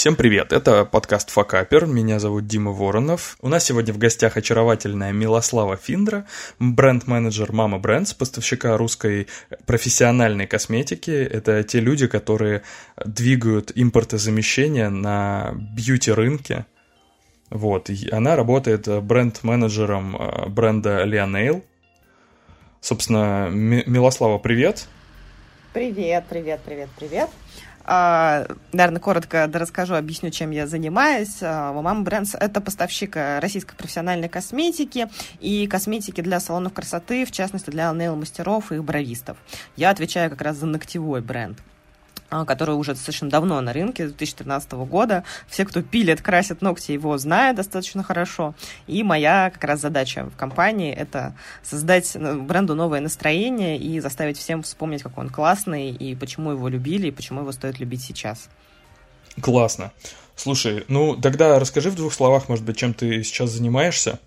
Всем привет, это подкаст Факапер, меня зовут Дима Воронов. У нас сегодня в гостях очаровательная Милослава Финдра, бренд-менеджер Мама Брендс, поставщика русской профессиональной косметики. Это те люди, которые двигают импортозамещение на бьюти-рынке. Вот, и она работает бренд-менеджером э, бренда Leonail. Собственно, Милослава, привет. Привет, привет, привет, привет. А, наверное, коротко расскажу, объясню, чем я занимаюсь. А, Мама Брендс – это поставщик российской профессиональной косметики и косметики для салонов красоты, в частности, для нейл-мастеров и бровистов. Я отвечаю как раз за ногтевой бренд. А, который уже достаточно давно на рынке, 2013 года. Все, кто пилит, красит ногти, его знают достаточно хорошо. И моя как раз задача в компании – это создать ну, бренду новое настроение и заставить всем вспомнить, какой он классный, и почему его любили, и почему его стоит любить сейчас. Классно. Слушай, ну тогда расскажи в двух словах, может быть, чем ты сейчас занимаешься?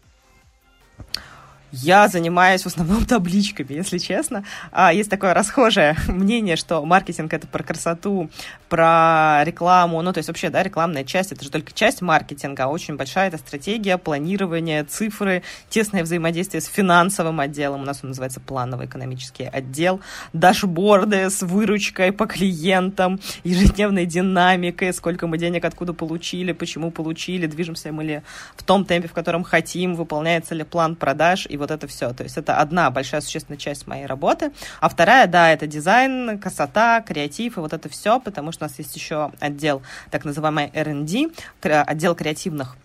Я занимаюсь в основном табличками, если честно. А, есть такое расхожее мнение, что маркетинг — это про красоту, про рекламу. Ну, то есть вообще, да, рекламная часть — это же только часть маркетинга, а очень большая это стратегия, планирование, цифры, тесное взаимодействие с финансовым отделом. У нас он называется плановый экономический отдел, дашборды с выручкой по клиентам, ежедневной динамикой, сколько мы денег откуда получили, почему получили, движемся мы ли в том темпе, в котором хотим, выполняется ли план продаж и вот это все. То есть это одна большая существенная часть моей работы. А вторая, да, это дизайн, красота, креатив и вот это все, потому что у нас есть еще отдел так называемый R&D, отдел креативных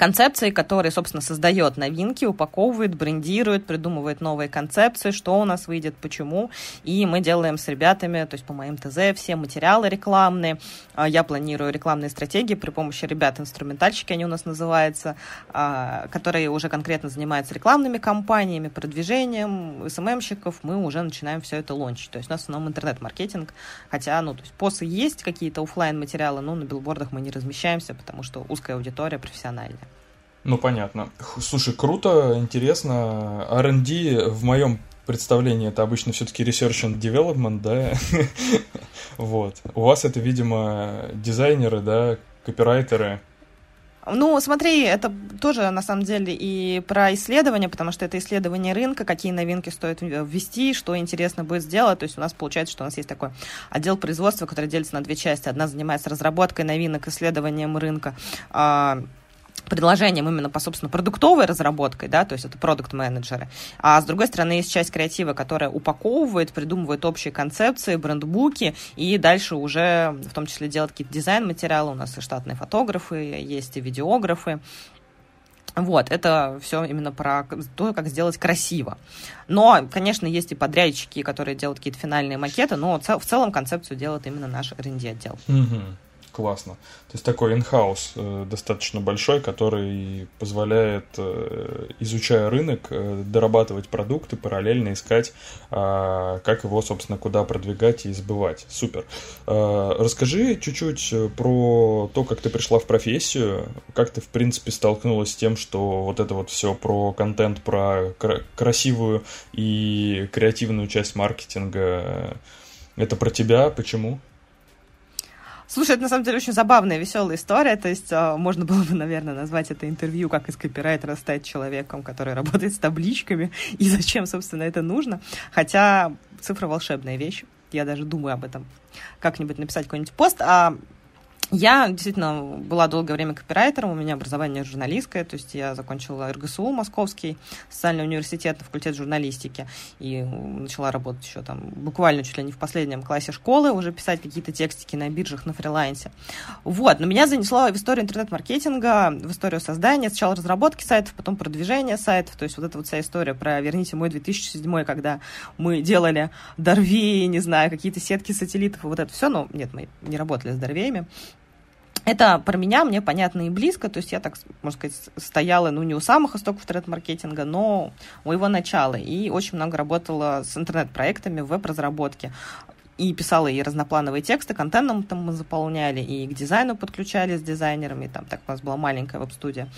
концепции, который, собственно, создает новинки, упаковывает, брендирует, придумывает новые концепции, что у нас выйдет, почему. И мы делаем с ребятами, то есть по моим ТЗ, все материалы рекламные. А, я планирую рекламные стратегии при помощи ребят, инструментальщики они у нас называются, а, которые уже конкретно занимаются рекламными кампаниями, продвижением, СММщиков. Мы уже начинаем все это лончить. То есть у нас в основном интернет-маркетинг, хотя, ну, то есть посы есть, какие-то офлайн материалы но на билбордах мы не размещаемся, потому что узкая аудитория профессиональная. Ну, понятно. Слушай, круто, интересно. R&D в моем представлении это обычно все-таки research and development, да? вот. У вас это, видимо, дизайнеры, да, копирайтеры. Ну, смотри, это тоже на самом деле и про исследование, потому что это исследование рынка, какие новинки стоит ввести, что интересно будет сделать. То есть у нас получается, что у нас есть такой отдел производства, который делится на две части. Одна занимается разработкой новинок, исследованием рынка, а, предложением именно по, собственно, продуктовой разработкой, да, то есть это продукт-менеджеры. А с другой стороны, есть часть креатива, которая упаковывает, придумывает общие концепции, брендбуки, и дальше уже в том числе делает какие-то дизайн-материалы. У нас и штатные фотографы, есть и видеографы. Вот, это все именно про то, как сделать красиво. Но, конечно, есть и подрядчики, которые делают какие-то финальные макеты, но в целом концепцию делает именно наш R&D отдел. Угу классно. То есть такой инхаус э, достаточно большой, который позволяет, э, изучая рынок, э, дорабатывать продукты, параллельно искать, э, как его, собственно, куда продвигать и сбывать. Супер. Э, расскажи чуть-чуть про то, как ты пришла в профессию, как ты, в принципе, столкнулась с тем, что вот это вот все про контент, про кра- красивую и креативную часть маркетинга, э, это про тебя, почему? Слушай, это на самом деле очень забавная, веселая история. То есть э, можно было бы, наверное, назвать это интервью, как из копирайтера стать человеком, который работает с табличками, и зачем, собственно, это нужно. Хотя цифра волшебная вещь. Я даже думаю об этом как-нибудь написать какой-нибудь пост. А я действительно была долгое время копирайтером, у меня образование журналистское, то есть я закончила РГСУ Московский, социальный университет, факультет журналистики, и начала работать еще там буквально чуть ли не в последнем классе школы, уже писать какие-то текстики на биржах, на фрилансе. Вот, но меня занесло в историю интернет-маркетинга, в историю создания, сначала разработки сайтов, потом продвижения сайтов, то есть вот эта вот вся история про «Верните мой 2007», когда мы делали Дорвей, не знаю, какие-то сетки сателлитов, вот это все, но нет, мы не работали с Дорвеями, это про меня, мне понятно и близко, то есть я, так, можно сказать, стояла, ну, не у самых истоков интернет-маркетинга, но у его начала, и очень много работала с интернет-проектами, веб-разработке, и писала и разноплановые тексты, контентом там мы заполняли, и к дизайну подключали с дизайнерами, там так у нас была маленькая веб-студия,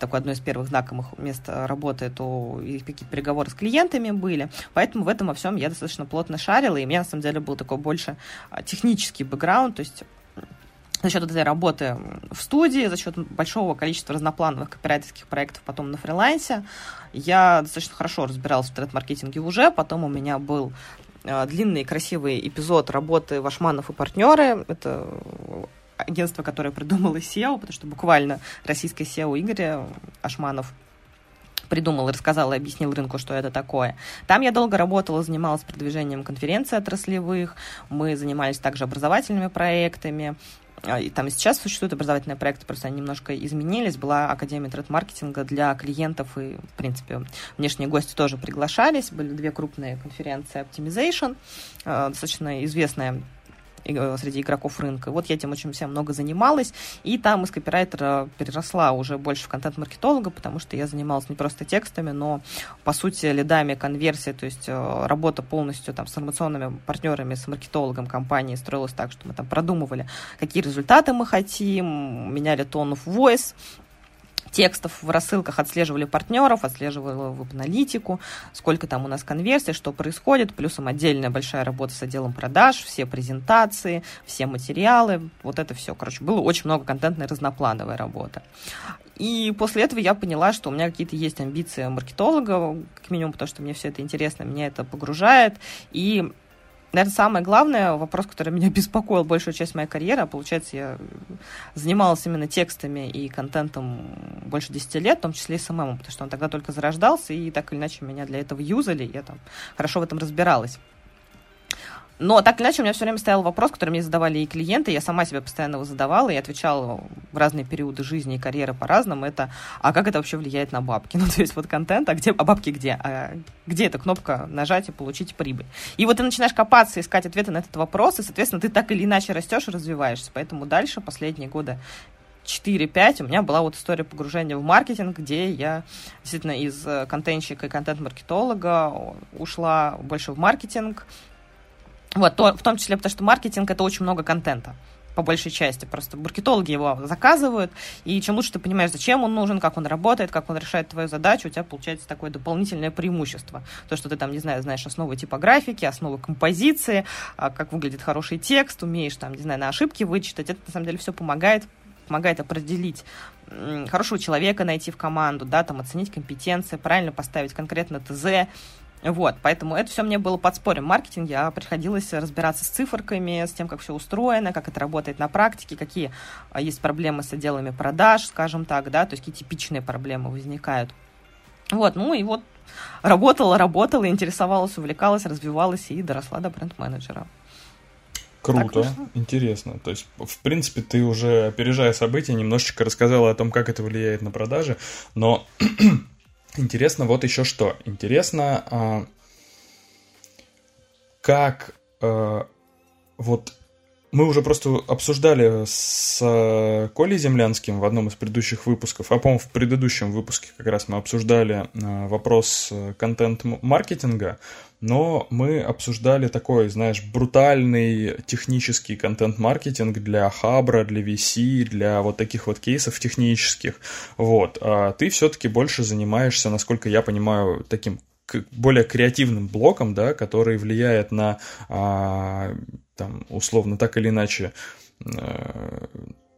такое одно из первых знакомых мест работы, то и какие-то переговоры с клиентами были, поэтому в этом во всем я достаточно плотно шарила, и у меня, на самом деле, был такой больше а, технический бэкграунд, то есть за счет этой работы в студии, за счет большого количества разноплановых копирайтерских проектов потом на фрилансе, я достаточно хорошо разбиралась в интернет-маркетинге уже. Потом у меня был э, длинный и красивый эпизод работы Вашманов и партнеры. Это агентство, которое придумало SEO, потому что буквально российское SEO Игоря Ашманов придумал, рассказал и объяснил рынку, что это такое. Там я долго работала, занималась продвижением конференций отраслевых, мы занимались также образовательными проектами, там и сейчас существуют образовательные проекты, просто они немножко изменились. Была Академия тред-маркетинга для клиентов, и, в принципе, внешние гости тоже приглашались. Были две крупные конференции Optimization, а, достаточно известная среди игроков рынка. Вот я этим очень всем много занималась, и там из копирайтера переросла уже больше в контент-маркетолога, потому что я занималась не просто текстами, но, по сути, лидами конверсии, то есть э, работа полностью там с информационными партнерами, с маркетологом компании строилась так, что мы там продумывали, какие результаты мы хотим, меняли тон of voice, текстов в рассылках отслеживали партнеров, отслеживали веб-аналитику, сколько там у нас конверсий, что происходит, плюсом отдельная большая работа с отделом продаж, все презентации, все материалы, вот это все. Короче, было очень много контентной разноплановой работы. И после этого я поняла, что у меня какие-то есть амбиции маркетолога, как минимум, потому что мне все это интересно, меня это погружает. И Наверное, самое главное, вопрос, который меня беспокоил большую часть моей карьеры, а получается, я занималась именно текстами и контентом больше 10 лет, в том числе и СММом, потому что он тогда только зарождался, и так или иначе меня для этого юзали, я там хорошо в этом разбиралась. Но так или иначе у меня все время стоял вопрос, который мне задавали и клиенты, я сама себе постоянно его задавала и отвечала в разные периоды жизни и карьеры по-разному. Это, а как это вообще влияет на бабки? Ну, то есть вот контент, а где, а бабки где? А где эта кнопка нажать и получить прибыль? И вот ты начинаешь копаться, искать ответы на этот вопрос, и, соответственно, ты так или иначе растешь и развиваешься. Поэтому дальше, последние годы 4-5 у меня была вот история погружения в маркетинг, где я действительно из э, контентщика и контент-маркетолога ушла больше в маркетинг, вот, то, в том числе потому, что маркетинг это очень много контента по большей части. Просто маркетологи его заказывают, и чем лучше ты понимаешь, зачем он нужен, как он работает, как он решает твою задачу, у тебя получается такое дополнительное преимущество. То, что ты там, не знаю, знаешь основы типографики, основы композиции, а, как выглядит хороший текст, умеешь там, не знаю, на ошибки вычитать, это на самом деле все помогает помогает определить хорошего человека найти в команду, да, там оценить компетенции, правильно поставить конкретно ТЗ, вот, поэтому это все мне было подспорьем в маркетинге, а приходилось разбираться с циферками, с тем, как все устроено, как это работает на практике, какие а, есть проблемы с отделами продаж, скажем так, да, то есть какие типичные проблемы возникают. Вот, ну и вот работала, работала, интересовалась, увлекалась, развивалась и доросла до бренд-менеджера. Круто, интересно. То есть, в принципе, ты уже, опережая события, немножечко рассказала о том, как это влияет на продажи, но Интересно вот еще что. Интересно, а, как а, вот мы уже просто обсуждали с э, Колей Землянским в одном из предыдущих выпусков, а, по-моему, в предыдущем выпуске как раз мы обсуждали вопрос контент-маркетинга, но мы обсуждали такой, знаешь, брутальный технический контент-маркетинг для Хабра, для VC, для вот таких вот кейсов технических. Вот. А ты все-таки больше занимаешься, насколько я понимаю, таким более креативным блоком, да, который влияет на а, там, условно, так или иначе, э,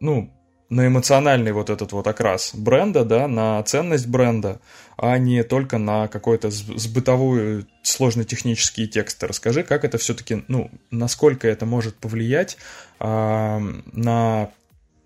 ну, на эмоциональный вот этот вот окрас бренда, да, на ценность бренда, а не только на какой-то сбытовую сложно технические тексты. Расскажи, как это все-таки, ну, насколько это может повлиять э, на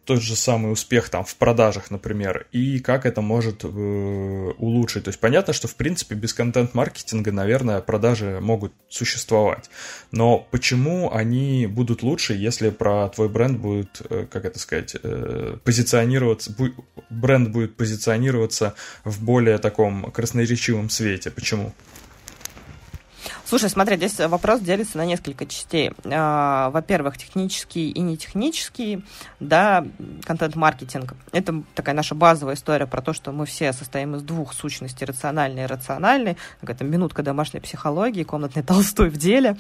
тот же самый успех там в продажах, например, и как это может э, улучшить. То есть понятно, что в принципе без контент-маркетинга, наверное, продажи могут существовать. Но почему они будут лучше, если про твой бренд будет, э, как это сказать, э, позиционироваться, бу- бренд будет позиционироваться в более таком красноречивом свете? Почему? Слушай, смотри, здесь вопрос делится на несколько частей. А, во-первых, технический и нетехнический, да, контент-маркетинг. Это такая наша базовая история про то, что мы все состоим из двух сущностей, рациональной и рациональной. Какая-то минутка домашней психологии, комнатный Толстой в деле.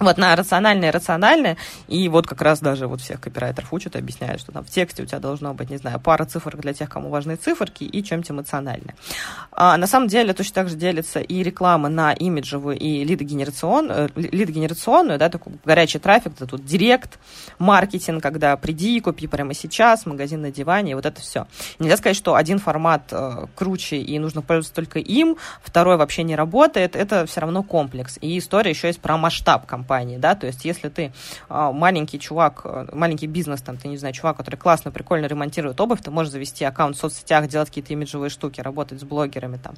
Вот на рациональное и рациональное, и вот как раз даже вот всех копирайтеров учат, объясняют, что там в тексте у тебя должно быть, не знаю, пара цифр для тех, кому важны циферки, и чем-то эмоциональное. А на самом деле точно так же делится и реклама на имиджевую и лидогенерационную, э, лидогенерационную, да, такой горячий трафик, это тут директ, маркетинг, когда приди, купи прямо сейчас, магазин на диване, и вот это все. Нельзя сказать, что один формат э, круче и нужно пользоваться только им, второй вообще не работает, это все равно комплекс. И история еще есть про масштаб компании компании, да, то есть если ты а, маленький чувак, э, маленький бизнес, там, ты, не знаю, чувак, который классно, прикольно ремонтирует обувь, ты можешь завести аккаунт в соцсетях, делать какие-то имиджевые штуки, работать с блогерами там,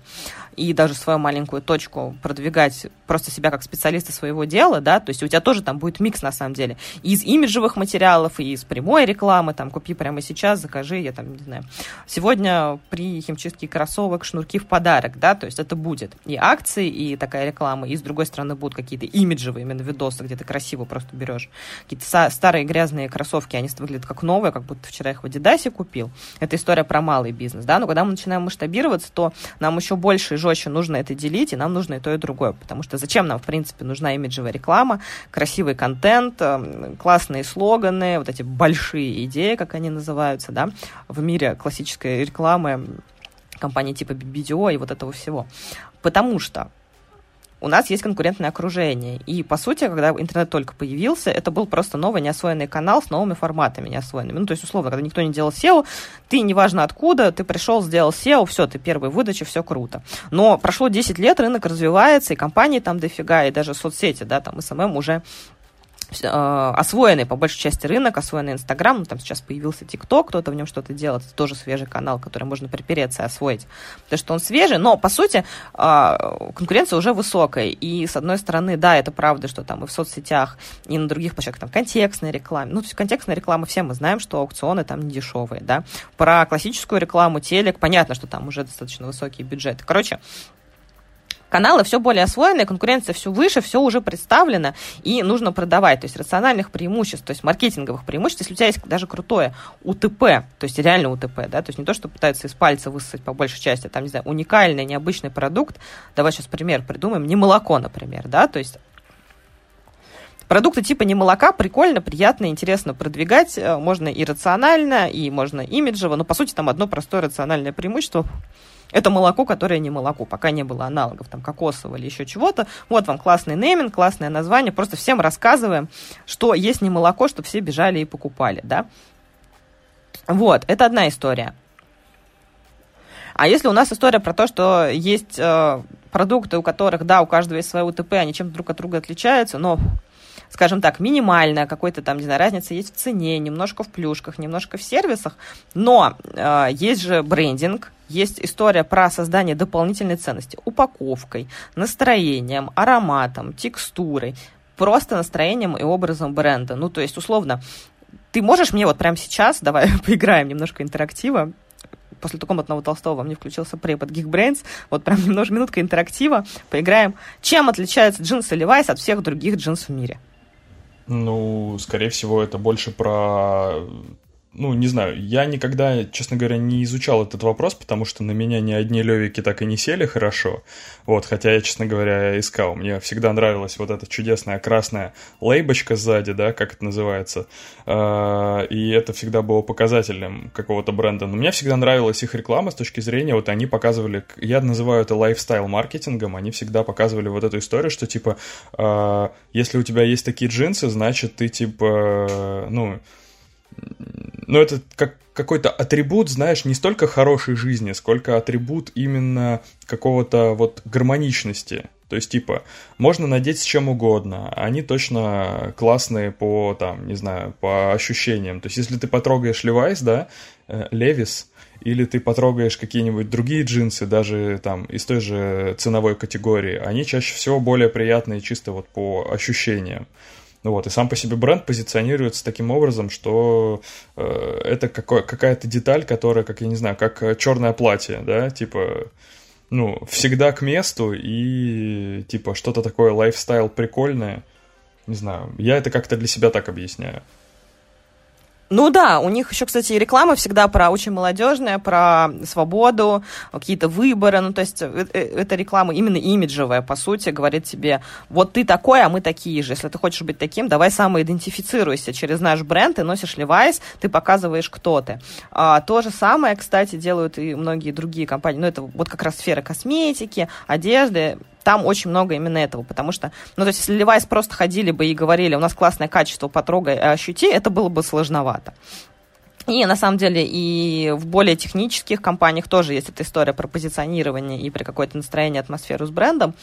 и даже свою маленькую точку продвигать просто себя как специалиста своего дела, да, то есть у тебя тоже там будет микс, на самом деле, из имиджевых материалов, и из прямой рекламы, там, купи прямо сейчас, закажи, я там, не знаю, сегодня при химчистке кроссовок шнурки в подарок, да, то есть это будет и акции, и такая реклама, и с другой стороны будут какие-то имиджевые именно видосы, видоса, где ты красиво просто берешь какие-то старые грязные кроссовки, они выглядят как новые, как будто вчера их в Адидасе купил. Это история про малый бизнес, да, но когда мы начинаем масштабироваться, то нам еще больше и жестче нужно это делить, и нам нужно и то, и другое, потому что зачем нам, в принципе, нужна имиджевая реклама, красивый контент, эм, классные слоганы, вот эти большие идеи, как они называются, да, в мире классической рекламы компании типа BBDO и вот этого всего. Потому что у нас есть конкурентное окружение. И, по сути, когда интернет только появился, это был просто новый неосвоенный канал с новыми форматами неосвоенными. Ну, то есть, условно, когда никто не делал SEO, ты, неважно откуда, ты пришел, сделал SEO, все, ты первый выдача, все круто. Но прошло 10 лет, рынок развивается, и компании там дофига, и даже соцсети, да, там SMM уже освоенный по большей части рынок, освоенный Инстаграм, там сейчас появился ТикТок, кто-то в нем что-то делает, это тоже свежий канал, который можно припереться и освоить, потому что он свежий, но, по сути, э, конкуренция уже высокая, и, с одной стороны, да, это правда, что там и в соцсетях, и на других площадках, там, контекстная реклама, ну, то есть контекстная реклама, все мы знаем, что аукционы там не дешевые, да, про классическую рекламу, телек, понятно, что там уже достаточно высокие бюджеты, короче, каналы все более освоены, конкуренция все выше, все уже представлено, и нужно продавать. То есть рациональных преимуществ, то есть маркетинговых преимуществ, если у тебя есть даже крутое УТП, то есть реально УТП, да, то есть не то, что пытаются из пальца высосать по большей части, а там, не знаю, уникальный, необычный продукт, давай сейчас пример придумаем, не молоко, например, да, то есть Продукты типа не молока прикольно, приятно, интересно продвигать. Э, можно и рационально, и можно имиджево. Но, по сути, там одно простое рациональное преимущество это молоко, которое не молоко, пока не было аналогов, там, кокосового или еще чего-то. Вот вам классный нейминг, классное название, просто всем рассказываем, что есть не молоко, чтобы все бежали и покупали, да. Вот, это одна история. А если у нас история про то, что есть э, продукты, у которых, да, у каждого есть свое УТП, они чем-то друг от друга отличаются, но скажем так, минимальная, какой-то там, не знаю, разница есть в цене, немножко в плюшках, немножко в сервисах, но э, есть же брендинг, есть история про создание дополнительной ценности упаковкой, настроением, ароматом, текстурой, просто настроением и образом бренда. Ну, то есть, условно, ты можешь мне вот прямо сейчас, давай поиграем немножко интерактива, после комнатного Толстого мне включился препод Geekbrains, вот прям немножко минутка интерактива, поиграем. Чем отличаются джинсы Levi's от всех других джинсов в мире? Ну, скорее всего, это больше про ну, не знаю, я никогда, честно говоря, не изучал этот вопрос, потому что на меня ни одни левики так и не сели хорошо. Вот, хотя я, честно говоря, искал. Мне всегда нравилась вот эта чудесная красная лейбочка сзади, да, как это называется. А, и это всегда было показателем какого-то бренда. Но мне всегда нравилась их реклама с точки зрения, вот они показывали, я называю это лайфстайл-маркетингом, они всегда показывали вот эту историю, что типа, а, если у тебя есть такие джинсы, значит ты типа, ну, ну, это как какой-то атрибут, знаешь, не столько хорошей жизни, сколько атрибут именно какого-то вот гармоничности. То есть, типа, можно надеть с чем угодно, они точно классные по, там, не знаю, по ощущениям. То есть, если ты потрогаешь Levi's, да, Левис, или ты потрогаешь какие-нибудь другие джинсы, даже там из той же ценовой категории, они чаще всего более приятные чисто вот по ощущениям. Вот, и сам по себе бренд позиционируется таким образом, что э, это какой, какая-то деталь, которая, как я не знаю, как э, черное платье, да, типа, ну, всегда к месту и, типа, что-то такое лайфстайл прикольное. Не знаю, я это как-то для себя так объясняю. Ну да, у них еще, кстати, реклама всегда про очень молодежная, про свободу, какие-то выборы. Ну, то есть э, э, эта реклама именно имиджевая, по сути, говорит тебе, вот ты такой, а мы такие же. Если ты хочешь быть таким, давай самоидентифицируйся через наш бренд, ты носишь Levi's, ты показываешь, кто ты. А, то же самое, кстати, делают и многие другие компании. Ну, это вот как раз сфера косметики, одежды, там очень много именно этого, потому что, ну, то есть, если Levi's просто ходили бы и говорили, у нас классное качество, потрогай, ощути, это было бы сложновато. И на самом деле и в более технических компаниях тоже есть эта история про позиционирование и при какое-то настроение, атмосферу с брендом.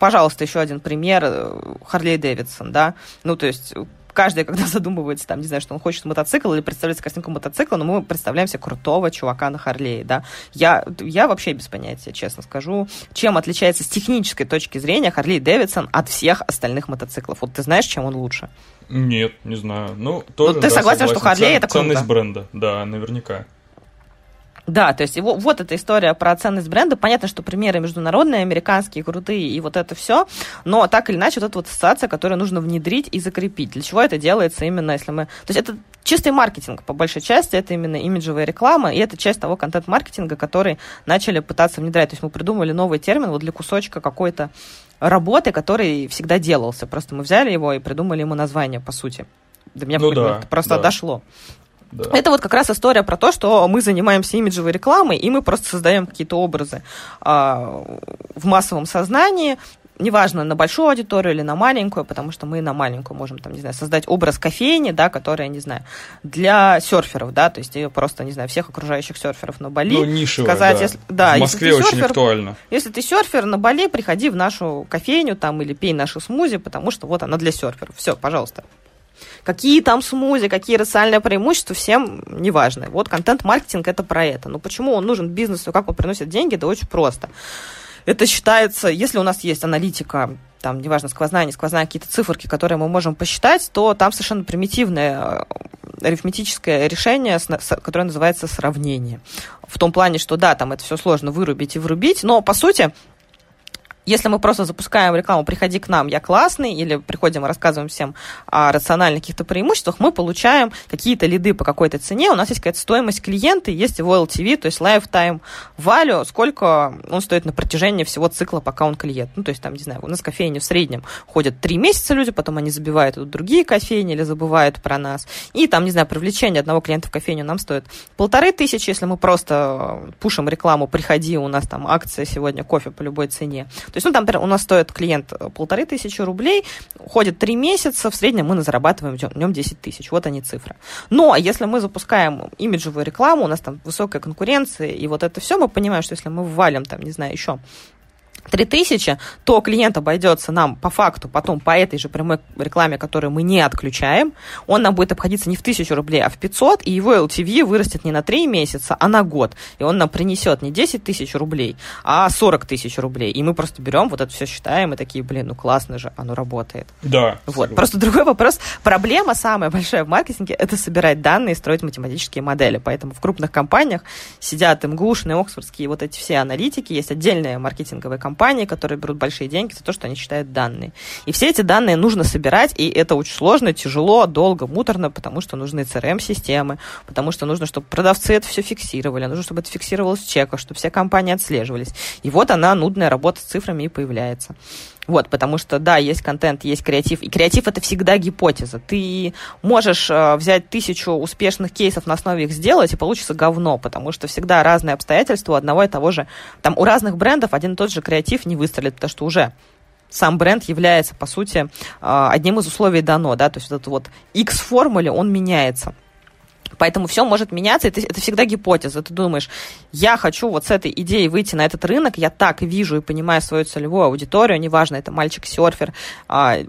Пожалуйста, еще один пример. Харлей Дэвидсон, да. Ну, то есть каждый, когда задумывается, там, не знаю, что он хочет мотоцикл или представляется картинку мотоцикла, но мы представляем себе крутого чувака на Харлее, да. Я, я вообще без понятия, честно скажу, чем отличается с технической точки зрения Харли Дэвидсон от всех остальных мотоциклов. Вот ты знаешь, чем он лучше? Нет, не знаю. Ну, тоже, ну, ты да, согласен, что Харли это круто? Ценность бренда, да, наверняка. Да, то есть его, вот эта история про ценность бренда. Понятно, что примеры международные, американские, крутые и вот это все, но так или иначе вот эта вот ассоциация, которую нужно внедрить и закрепить. Для чего это делается именно, если мы... То есть это чистый маркетинг, по большей части, это именно имиджевая реклама, и это часть того контент-маркетинга, который начали пытаться внедрять. То есть мы придумали новый термин вот для кусочка какой-то работы, который всегда делался. Просто мы взяли его и придумали ему название, по сути. До меня ну да, просто да. дошло. Да. Это вот как раз история про то, что мы занимаемся имиджевой рекламой, и мы просто создаем какие-то образы а, в массовом сознании, неважно, на большую аудиторию или на маленькую, потому что мы на маленькую можем, там, не знаю, создать образ кофейни, да, которая, не знаю, для серферов, да, то есть просто, не знаю, всех окружающих серферов на Бали. Ну, нишевая, сказать, да. Если, да. В Москве очень серфер, актуально. Если ты серфер на Бали, приходи в нашу кофейню там или пей наши смузи, потому что вот она для серферов. Все, пожалуйста. Какие там смузи, какие рациональные преимущества, всем не важно. Вот контент-маркетинг это про это. Но почему он нужен бизнесу, как он приносит деньги, да очень просто. Это считается, если у нас есть аналитика, там, неважно, сквозная, не сквозная, какие-то циферки, которые мы можем посчитать, то там совершенно примитивное э, арифметическое решение, которое называется сравнение. В том плане, что да, там это все сложно вырубить и врубить, но по сути если мы просто запускаем рекламу «приходи к нам, я классный», или приходим и рассказываем всем о рациональных каких-то преимуществах, мы получаем какие-то лиды по какой-то цене, у нас есть какая-то стоимость клиента, есть его LTV, то есть lifetime value, сколько он стоит на протяжении всего цикла, пока он клиент. Ну, то есть там, не знаю, у нас кофейни в среднем ходят три месяца люди, потом они забивают тут другие кофейни или забывают про нас. И там, не знаю, привлечение одного клиента в кофейню нам стоит полторы тысячи, если мы просто пушим рекламу «приходи, у нас там акция сегодня кофе по любой цене». То есть, ну, там, например, у нас стоит клиент э, полторы тысячи рублей, ходит три месяца, в среднем мы зарабатываем в нем 10 тысяч. Вот они цифры. Но если мы запускаем имиджевую рекламу, у нас там высокая конкуренция, и вот это все, мы понимаем, что если мы ввалим там, не знаю, еще 3000, то клиент обойдется нам по факту потом по этой же прямой рекламе, которую мы не отключаем, он нам будет обходиться не в 1000 рублей, а в 500, и его LTV вырастет не на 3 месяца, а на год. И он нам принесет не 10 тысяч рублей, а 40 тысяч рублей. И мы просто берем, вот это все считаем, и такие, блин, ну классно же, оно работает. Да. Вот. Просто другой вопрос. Проблема самая большая в маркетинге – это собирать данные и строить математические модели. Поэтому в крупных компаниях сидят МГУшные, Оксфордские, вот эти все аналитики, есть отдельные маркетинговые компании, компании, которые берут большие деньги за то, что они считают данные. И все эти данные нужно собирать, и это очень сложно, тяжело, долго, муторно, потому что нужны CRM-системы, потому что нужно, чтобы продавцы это все фиксировали, нужно, чтобы это фиксировалось в чеках, чтобы все компании отслеживались. И вот она, нудная работа с цифрами и появляется. Вот, потому что, да, есть контент, есть креатив. И креатив это всегда гипотеза. Ты можешь э, взять тысячу успешных кейсов на основе их сделать, и получится говно, потому что всегда разные обстоятельства у одного и того же. Там у разных брендов один и тот же креатив не выстрелит, потому что уже сам бренд является, по сути, э, одним из условий дано, да, то есть вот этот вот X-формуле, он меняется. Поэтому все может меняться, это, это всегда гипотеза. Ты думаешь, я хочу вот с этой идеей выйти на этот рынок, я так вижу и понимаю свою целевую аудиторию, неважно, это мальчик-серфер, а,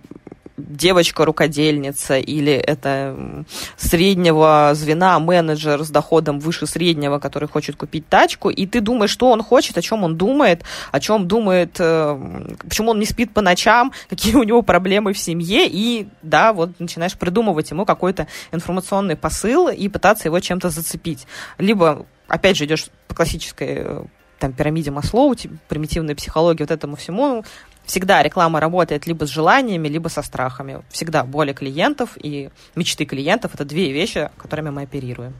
девочка-рукодельница или это среднего звена менеджер с доходом выше среднего, который хочет купить тачку, и ты думаешь, что он хочет, о чем он думает, о чем думает, э, почему он не спит по ночам, какие у него проблемы в семье, и да, вот начинаешь придумывать ему какой-то информационный посыл и пытаться его чем-то зацепить. Либо, опять же, идешь по классической э, там, пирамиде Маслоу, примитивной психологии, вот этому всему, всегда реклама работает либо с желаниями, либо со страхами. Всегда боли клиентов и мечты клиентов – это две вещи, которыми мы оперируем.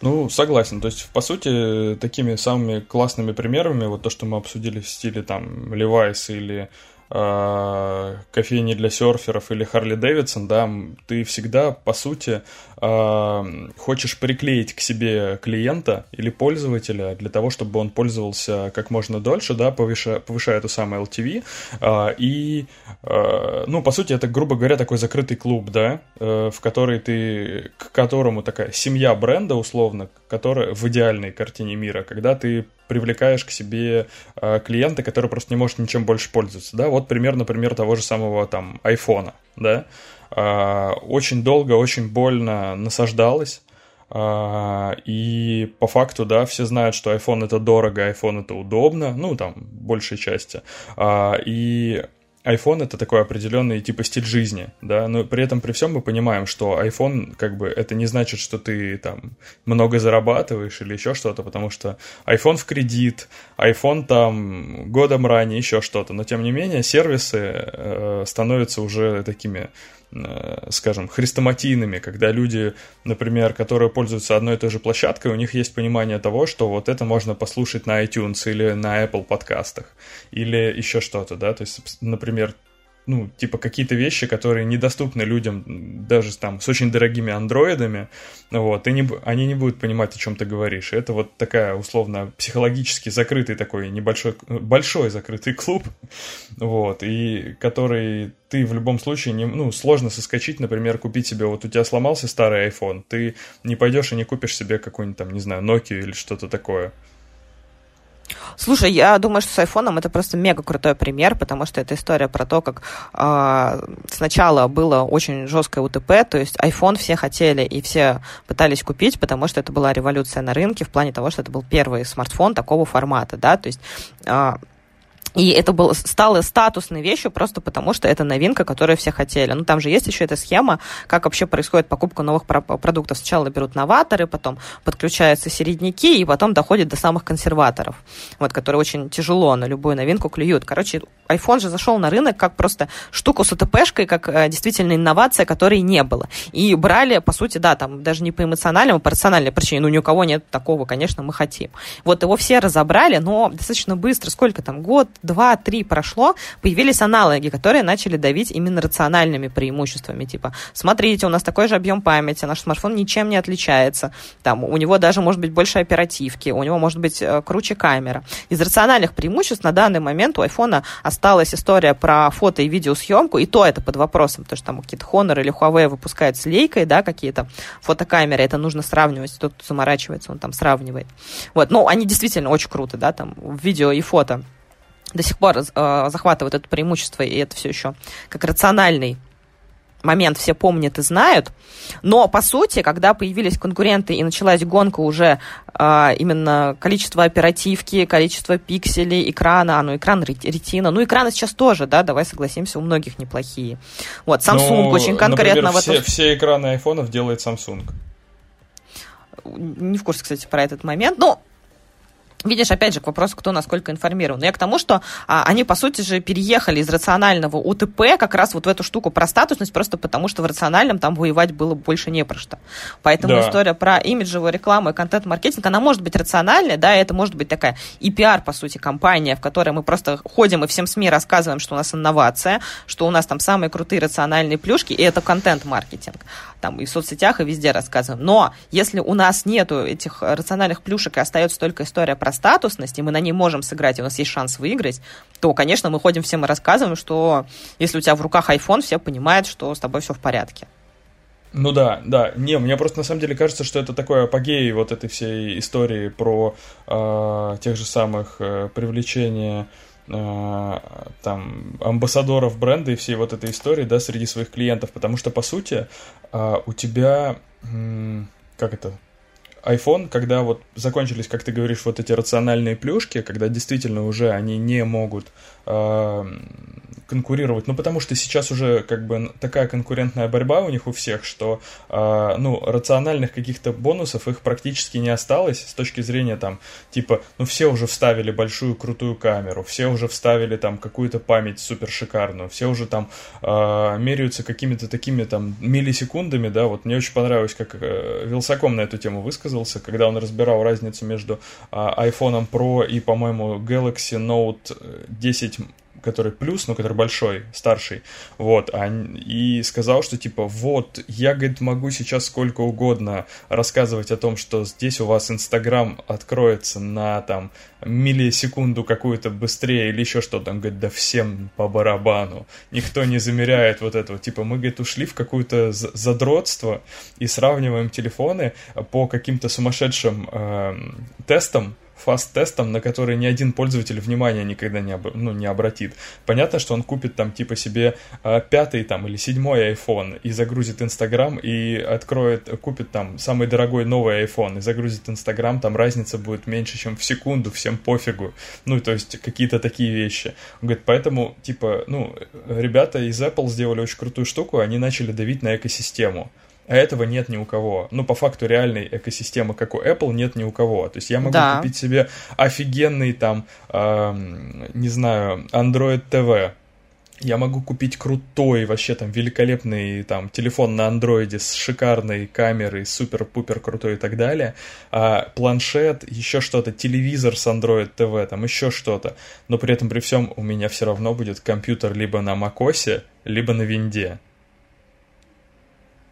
Ну, согласен. То есть, по сути, такими самыми классными примерами, вот то, что мы обсудили в стиле там Levi's или э, кофейни для серферов или Харли Дэвидсон, да, ты всегда, по сути, э, хочешь приклеить к себе клиента или пользователя для того, чтобы он пользовался как можно дольше, да, повышая, повышая эту самую LTV, э, и, э, ну, по сути, это, грубо говоря, такой закрытый клуб, да, э, в который ты, к которому такая семья бренда, условно, которая в идеальной картине мира, когда ты привлекаешь к себе э, клиента, который просто не может ничем больше пользоваться, да, вот пример, например, того же самого там айфона, да, э, очень долго, очень больно насаждалось, Uh, и по факту, да, все знают, что iPhone это дорого, iPhone это удобно, ну, там, большей части. Uh, и iPhone это такой определенный типа стиль жизни, да, но при этом при всем мы понимаем, что iPhone как бы это не значит, что ты там много зарабатываешь или еще что-то, потому что iPhone в кредит, iPhone там годом ранее, еще что-то, но тем не менее сервисы э, становятся уже такими скажем, хрестоматийными, когда люди, например, которые пользуются одной и той же площадкой, у них есть понимание того, что вот это можно послушать на iTunes или на Apple подкастах, или еще что-то, да, то есть, например, ну, типа какие-то вещи, которые недоступны людям даже там с очень дорогими андроидами, вот, и не, они не будут понимать, о чем ты говоришь. И это вот такая, условно, психологически закрытый такой небольшой, большой закрытый клуб, вот, и который ты в любом случае, не, ну, сложно соскочить, например, купить себе, вот у тебя сломался старый iPhone, ты не пойдешь и не купишь себе какой-нибудь там, не знаю, Nokia или что-то такое. Слушай, я думаю, что с айфоном это просто мега крутой пример, потому что это история про то, как э, сначала было очень жесткое УТП, то есть iPhone все хотели и все пытались купить, потому что это была революция на рынке в плане того, что это был первый смартфон такого формата, да, то есть э, и это было, стало статусной вещью просто потому, что это новинка, которую все хотели. Ну, там же есть еще эта схема, как вообще происходит покупка новых продуктов. Сначала берут новаторы, потом подключаются середняки, и потом доходит до самых консерваторов, вот, которые очень тяжело на любую новинку клюют. Короче, iPhone же зашел на рынок как просто штуку с УТПшкой, как э, действительно инновация, которой не было. И брали, по сути, да, там даже не по эмоциональному, а по рациональной причине. Ну, ни у кого нет такого, конечно, мы хотим. Вот его все разобрали, но достаточно быстро, сколько там, год, два, три прошло, появились аналоги, которые начали давить именно рациональными преимуществами. Типа, смотрите, у нас такой же объем памяти, наш смартфон ничем не отличается. Там, у него даже может быть больше оперативки, у него может быть э, круче камера. Из рациональных преимуществ на данный момент у iPhone осталась история про фото и видеосъемку, и то это под вопросом, потому что там какие-то Honor или Huawei выпускают с лейкой, да, какие-то фотокамеры, это нужно сравнивать, тот, кто заморачивается, он там сравнивает. Вот, ну, они действительно очень круто, да, там, видео и фото до сих пор э, захватывают это преимущество, и это все еще как рациональный момент все помнят и знают, но по сути, когда появились конкуренты и началась гонка уже э, именно количество оперативки, количество пикселей, экрана, а ну экран ретина, ну экраны сейчас тоже, да, давай согласимся, у многих неплохие. Вот, Samsung ну, очень конкретно... Например, все, все экраны айфонов делает Samsung. Не в курсе, кстати, про этот момент. Ну, Видишь, опять же, к вопросу, кто насколько информирован. Я к тому, что а, они, по сути же, переехали из рационального УТП как раз вот в эту штуку про статусность, просто потому что в рациональном там воевать было больше не про что. Поэтому да. история про имиджевую рекламу и контент-маркетинг, она может быть рациональной, да, это может быть такая и пиар, по сути, компания, в которой мы просто ходим и всем СМИ рассказываем, что у нас инновация, что у нас там самые крутые рациональные плюшки, и это контент-маркетинг. Там и в соцсетях, и везде рассказываем. Но если у нас нету этих рациональных плюшек и остается только история про про статусность, и мы на ней можем сыграть, и у нас есть шанс выиграть, то, конечно, мы ходим всем и рассказываем, что если у тебя в руках iPhone, все понимают, что с тобой все в порядке. Ну да, да. Не, мне просто на самом деле кажется, что это такой апогей вот этой всей истории про э, тех же самых э, привлечения э, там амбассадоров бренда и всей вот этой истории, да, среди своих клиентов, потому что по сути э, у тебя э, как это iPhone, когда вот закончились, как ты говоришь, вот эти рациональные плюшки, когда действительно уже они не могут конкурировать, ну, потому что сейчас уже как бы такая конкурентная борьба у них у всех, что, э, ну, рациональных каких-то бонусов их практически не осталось с точки зрения там, типа, ну, все уже вставили большую крутую камеру, все уже вставили там какую-то память супер шикарную, все уже там э, меряются какими-то такими там миллисекундами, да, вот мне очень понравилось, как э, Вилсаком на эту тему высказался, когда он разбирал разницу между э, iPhone Pro и, по-моему, Galaxy Note 10 который плюс, но который большой, старший, вот, а, и сказал, что типа, вот, я, говорит, могу сейчас сколько угодно рассказывать о том, что здесь у вас Инстаграм откроется на, там, миллисекунду какую-то быстрее или еще что-то, он говорит, да всем по барабану, никто не замеряет вот этого, типа, мы, говорит, ушли в какое-то задротство и сравниваем телефоны по каким-то сумасшедшим э, тестам, фаст-тестом, на который ни один пользователь внимания никогда не, об, ну, не обратит. Понятно, что он купит там типа себе э, пятый там или седьмой iPhone и загрузит Инстаграм и откроет, купит там самый дорогой новый iPhone и загрузит Инстаграм, там разница будет меньше, чем в секунду, всем пофигу. Ну, то есть какие-то такие вещи. Он говорит, поэтому, типа, ну, ребята из Apple сделали очень крутую штуку, они начали давить на экосистему а этого нет ни у кого. Ну, по факту, реальной экосистемы, как у Apple, нет ни у кого. То есть я могу да. купить себе офигенный там, э, не знаю, Android TV, я могу купить крутой, вообще там великолепный там телефон на андроиде с шикарной камерой, супер-пупер крутой и так далее, а, планшет, еще что-то, телевизор с Android TV, там еще что-то, но при этом при всем у меня все равно будет компьютер либо на macOS, либо на винде.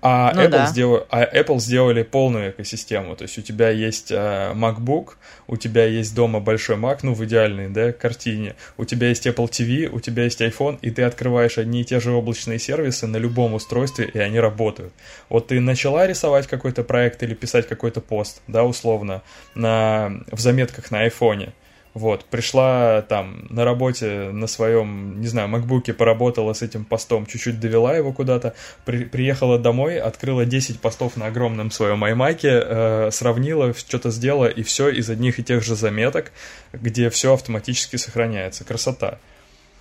А, ну, Apple да. сделали, а Apple сделали полную экосистему. То есть у тебя есть э, MacBook, у тебя есть дома большой Mac, ну в идеальной да, картине, у тебя есть Apple TV, у тебя есть iPhone, и ты открываешь одни и те же облачные сервисы на любом устройстве, и они работают. Вот ты начала рисовать какой-то проект или писать какой-то пост, да, условно, на, в заметках на iPhone, вот, пришла там на работе на своем, не знаю, макбуке, поработала с этим постом, чуть-чуть довела его куда-то, при, приехала домой, открыла 10 постов на огромном своем iMac, э, сравнила, что-то сделала, и все из одних и тех же заметок, где все автоматически сохраняется. Красота.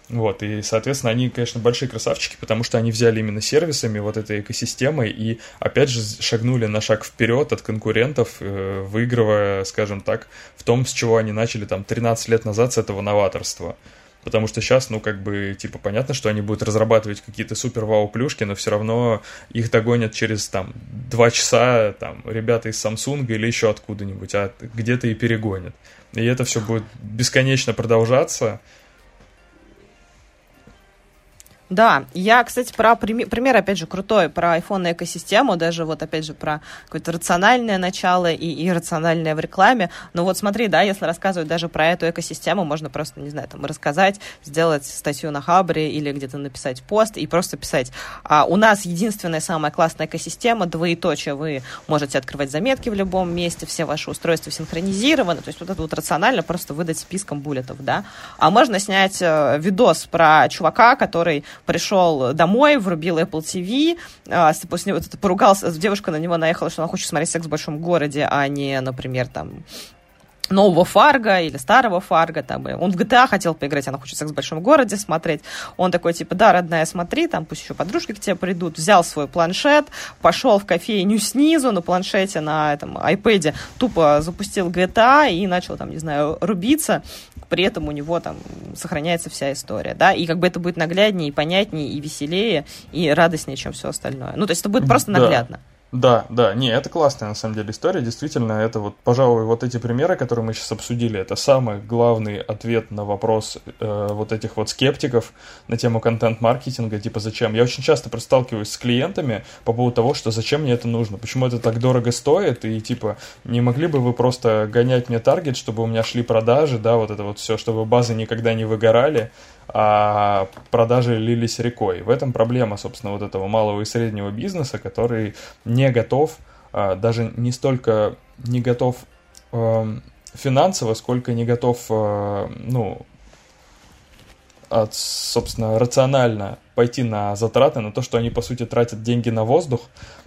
Вот, и, соответственно, они, конечно, большие красавчики, потому что они взяли именно сервисами вот этой экосистемой и, опять же, шагнули на шаг вперед от конкурентов, э, выигрывая, скажем так, в том, с чего они начали там 13 лет назад с этого новаторства. Потому что сейчас, ну, как бы, типа, понятно, что они будут разрабатывать какие-то супер-вау-плюшки, но все равно их догонят через, там, два часа, там, ребята из Samsung или еще откуда-нибудь, а где-то и перегонят. И это все будет бесконечно продолжаться, да, я, кстати, про пример, опять же, крутой, про iPhone экосистему, даже вот, опять же, про какое-то рациональное начало и иррациональное в рекламе. Но вот смотри, да, если рассказывать даже про эту экосистему, можно просто, не знаю, там, рассказать, сделать статью на Хабре или где-то написать пост и просто писать. А у нас единственная самая классная экосистема, двоеточие, вы можете открывать заметки в любом месте, все ваши устройства синхронизированы, то есть вот это вот рационально просто выдать списком буллетов, да. А можно снять э, видос про чувака, который пришел домой, врубил Apple TV, а, после него вот поругался, девушка на него наехала, что она хочет смотреть «Секс в большом городе», а не, например, там, нового Фарга или старого Фарга, там, он в GTA хотел поиграть, она хочет секс в большом городе смотреть, он такой, типа, да, родная, смотри, там, пусть еще подружки к тебе придут, взял свой планшет, пошел в кофейню снизу на планшете, на этом iPad, тупо запустил GTA и начал, там, не знаю, рубиться, при этом у него там сохраняется вся история, да, и как бы это будет нагляднее, и понятнее, и веселее, и радостнее, чем все остальное. Ну, то есть это будет просто наглядно. Да. Да, да, не, это классная на самом деле история, действительно, это вот, пожалуй, вот эти примеры, которые мы сейчас обсудили, это самый главный ответ на вопрос э, вот этих вот скептиков на тему контент-маркетинга, типа зачем. Я очень часто сталкиваюсь с клиентами по поводу того, что зачем мне это нужно, почему это так дорого стоит, и типа не могли бы вы просто гонять мне таргет, чтобы у меня шли продажи, да, вот это вот все, чтобы базы никогда не выгорали, а продажи лились рекой. В этом проблема, собственно, вот этого малого и среднего бизнеса, который не готов, а, даже не столько не готов эм, финансово, сколько не готов, э, ну, от, собственно, рационально пойти на затраты, на то, что они, по сути, тратят деньги на воздух,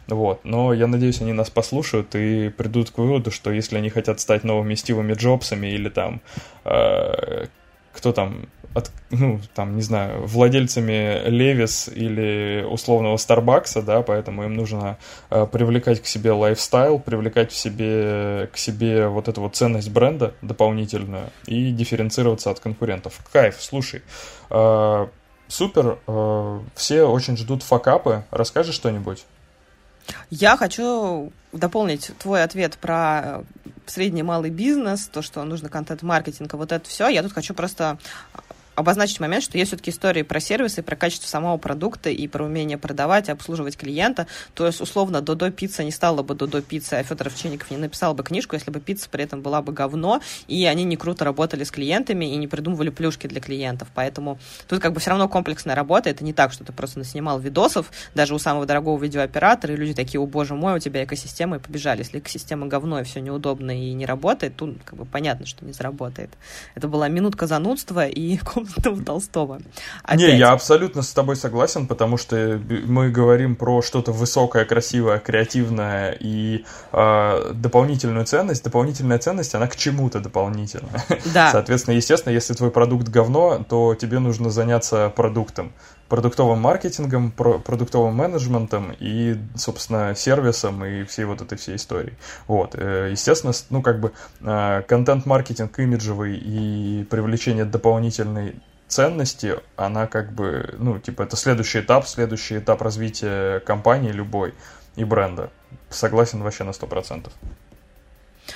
вот. Но я надеюсь, они нас послушают и придут к выводу, что если они хотят стать новыми Стивами Джобсами или там, э, кто там, от, ну, там, не знаю, владельцами Левис или условного Старбакса, да, поэтому им нужно э, привлекать к себе лайфстайл, привлекать в себе, к себе вот эту вот ценность бренда дополнительную и дифференцироваться от конкурентов. Кайф, слушай, э, супер, э, все очень ждут факапы, расскажи что-нибудь? Я хочу дополнить твой ответ про средний малый бизнес, то, что нужно контент-маркетинг, вот это все. Я тут хочу просто обозначить момент, что есть все-таки истории про сервисы, про качество самого продукта и про умение продавать обслуживать клиента. То есть, условно, Додо пицца не стала бы Додо пиццей, а Федор Овчинников не написал бы книжку, если бы пицца при этом была бы говно, и они не круто работали с клиентами и не придумывали плюшки для клиентов. Поэтому тут как бы все равно комплексная работа. Это не так, что ты просто наснимал видосов, даже у самого дорогого видеооператора, и люди такие, о боже мой, у тебя экосистема, и побежали. Если экосистема говно, и все неудобно и не работает, тут как бы понятно, что не заработает. Это была минутка занудства и Толстого. Опять. Не, я абсолютно с тобой согласен, потому что мы говорим про что-то высокое, красивое, креативное и э, дополнительную ценность. Дополнительная ценность, она к чему-то дополнительная. Да. Соответственно, естественно, если твой продукт говно, то тебе нужно заняться продуктом продуктовым маркетингом, про продуктовым менеджментом и, собственно, сервисом и всей вот этой всей истории. Вот, э, естественно, ну, как бы э, контент-маркетинг имиджевый и привлечение дополнительной ценности, она как бы, ну, типа, это следующий этап, следующий этап развития компании любой и бренда. Согласен вообще на 100%.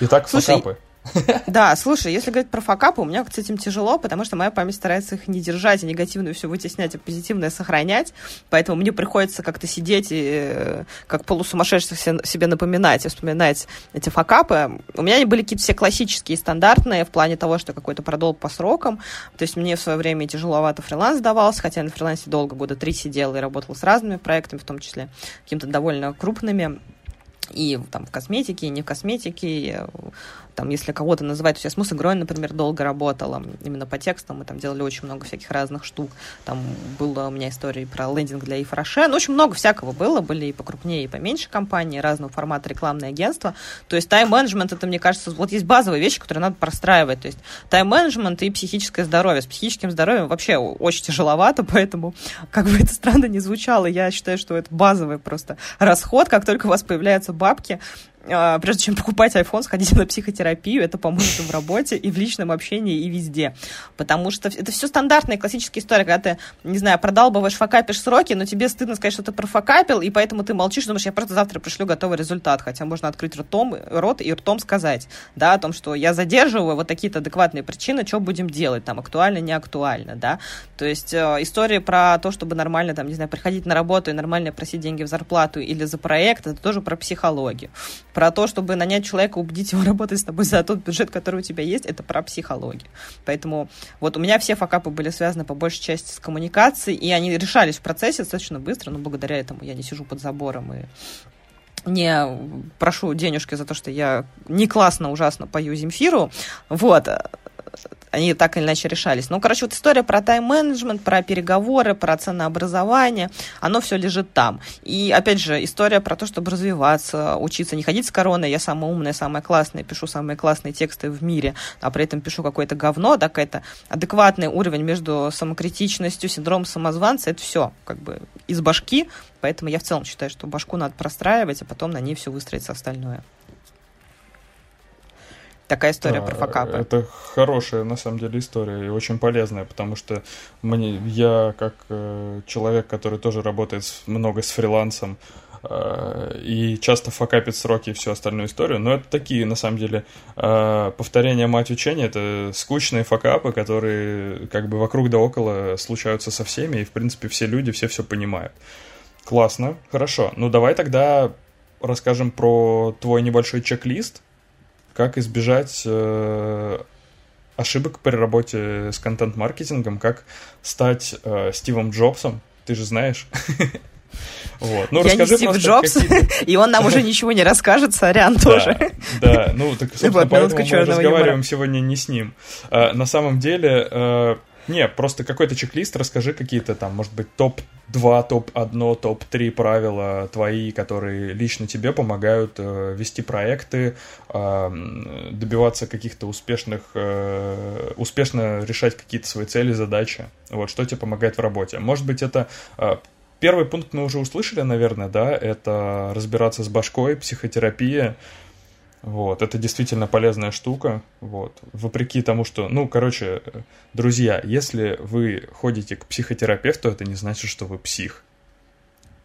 Итак, Слушай, факапы. Да, слушай, если говорить про факапы, у меня с этим тяжело, потому что моя память старается их не держать, и негативную все вытеснять, а позитивное сохранять. Поэтому мне приходится как-то сидеть и э, как полусумасшедших себе напоминать и вспоминать эти факапы. У меня они были какие-то все классические, стандартные, в плане того, что какой-то продолг по срокам. То есть мне в свое время тяжеловато фриланс давался, хотя я на фрилансе долго, года три сидела и работала с разными проектами, в том числе какими-то довольно крупными и там в косметике, и не в косметике, там, если кого-то называть, то есть я с Мусыгрой, например, долго работала, именно по текстам, мы там делали очень много всяких разных штук, там была у меня история про лендинг для Ифраше, ну, очень много всякого было, были и покрупнее, и поменьше компании, разного формата рекламные агентства, то есть тайм-менеджмент, это, мне кажется, вот есть базовые вещи, которые надо простраивать, то есть тайм-менеджмент и психическое здоровье, с психическим здоровьем вообще очень тяжеловато, поэтому, как бы это странно не звучало, я считаю, что это базовый просто расход, как только у вас появляются бабки, прежде чем покупать iPhone, сходите на психотерапию, это поможет в работе, и в личном общении, и везде. Потому что это все стандартная классическая история, когда ты, не знаю, продалбываешь, факапишь сроки, но тебе стыдно сказать, что ты профакапил, и поэтому ты молчишь, думаешь, я просто завтра пришлю готовый результат, хотя можно открыть ртом, рот и ртом сказать, да, о том, что я задерживаю, вот такие-то адекватные причины, что будем делать, там, актуально, не актуально, да. То есть э, история про то, чтобы нормально, там, не знаю, приходить на работу и нормально просить деньги в зарплату или за проект, это тоже про психологию про то, чтобы нанять человека, убедить его работать с тобой за тот бюджет, который у тебя есть, это про психологию. Поэтому вот у меня все факапы были связаны по большей части с коммуникацией, и они решались в процессе достаточно быстро, но благодаря этому я не сижу под забором и не прошу денежки за то, что я не классно, ужасно пою Земфиру. Вот они так или иначе решались. Ну, короче, вот история про тайм-менеджмент, про переговоры, про ценообразование, оно все лежит там. И, опять же, история про то, чтобы развиваться, учиться, не ходить с короной, я самая умная, самая классная, пишу самые классные тексты в мире, а при этом пишу какое-то говно, да, какой-то адекватный уровень между самокритичностью, синдромом самозванца, это все как бы из башки, поэтому я в целом считаю, что башку надо простраивать, а потом на ней все выстроить остальное. Такая история да, про факапы. Это хорошая, на самом деле, история и очень полезная, потому что мне, я, как э, человек, который тоже работает с, много с фрилансом, э, и часто факапит сроки и всю остальную историю, но это такие, на самом деле, э, повторения мать учения, это скучные факапы, которые как бы вокруг да около случаются со всеми, и, в принципе, все люди, все все понимают. Классно, хорошо. Ну, давай тогда расскажем про твой небольшой чек-лист, как избежать э, ошибок при работе с контент-маркетингом, как стать э, Стивом Джобсом, ты же знаешь. Вот. Ну, я не Стив Джобс, и он нам уже ничего не расскажет, сорян тоже. Да, ну, так, собственно, поэтому мы разговариваем сегодня не с ним. А, на самом деле, э, Не, просто какой-то чек-лист, расскажи какие-то там, может быть, топ-2, топ-1, топ-3 правила твои, которые лично тебе помогают э, вести проекты, э, добиваться каких-то успешных, э, успешно решать какие-то свои цели, задачи. Вот, что тебе помогает в работе. Может быть, это э, Первый пункт мы уже услышали, наверное, да, это разбираться с башкой, психотерапия, вот, это действительно полезная штука. Вот. Вопреки тому, что, ну, короче, друзья, если вы ходите к психотерапевту, это не значит, что вы псих.